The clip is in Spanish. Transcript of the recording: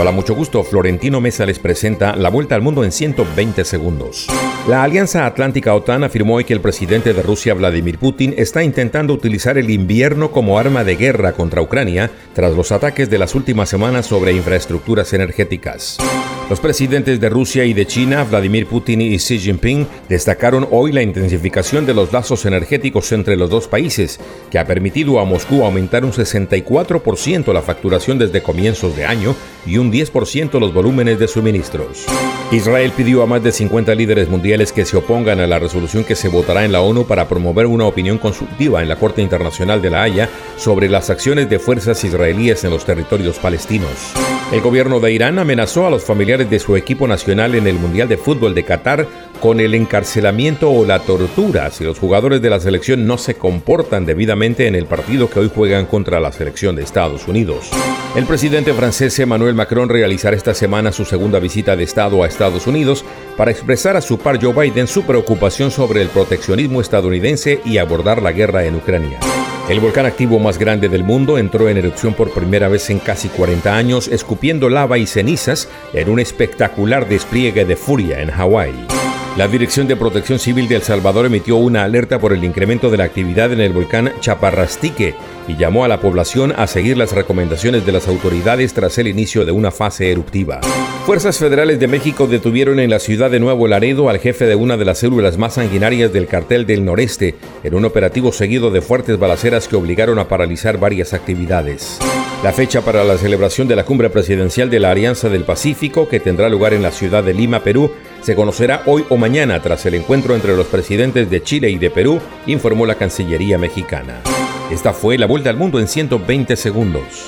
Hola, mucho gusto. Florentino Mesa les presenta la vuelta al mundo en 120 segundos. La Alianza Atlántica OTAN afirmó hoy que el presidente de Rusia, Vladimir Putin, está intentando utilizar el invierno como arma de guerra contra Ucrania tras los ataques de las últimas semanas sobre infraestructuras energéticas. Los presidentes de Rusia y de China, Vladimir Putin y Xi Jinping, destacaron hoy la intensificación de los lazos energéticos entre los dos países, que ha permitido a Moscú aumentar un 64% la facturación desde comienzos de año y un 10% los volúmenes de suministros. Israel pidió a más de 50 líderes mundiales que se opongan a la resolución que se votará en la ONU para promover una opinión consultiva en la Corte Internacional de la Haya sobre las acciones de fuerzas israelíes en los territorios palestinos. El gobierno de Irán amenazó a los familiares de su equipo nacional en el Mundial de Fútbol de Qatar con el encarcelamiento o la tortura si los jugadores de la selección no se comportan debidamente en el partido que hoy juegan contra la selección de Estados Unidos. El presidente francés Emmanuel Macron realizará esta semana su segunda visita de Estado a Estados Unidos para expresar a su par Joe Biden su preocupación sobre el proteccionismo estadounidense y abordar la guerra en Ucrania. El volcán activo más grande del mundo entró en erupción por primera vez en casi 40 años, escupiendo lava y cenizas en un espectacular despliegue de furia en Hawái. La Dirección de Protección Civil de El Salvador emitió una alerta por el incremento de la actividad en el volcán Chaparrastique y llamó a la población a seguir las recomendaciones de las autoridades tras el inicio de una fase eruptiva. Fuerzas federales de México detuvieron en la ciudad de Nuevo Laredo al jefe de una de las células más sanguinarias del cartel del noreste en un operativo seguido de fuertes balaceras que obligaron a paralizar varias actividades. La fecha para la celebración de la cumbre presidencial de la Alianza del Pacífico, que tendrá lugar en la ciudad de Lima, Perú, se conocerá hoy o mañana tras el encuentro entre los presidentes de Chile y de Perú, informó la Cancillería mexicana. Esta fue la vuelta al mundo en 120 segundos.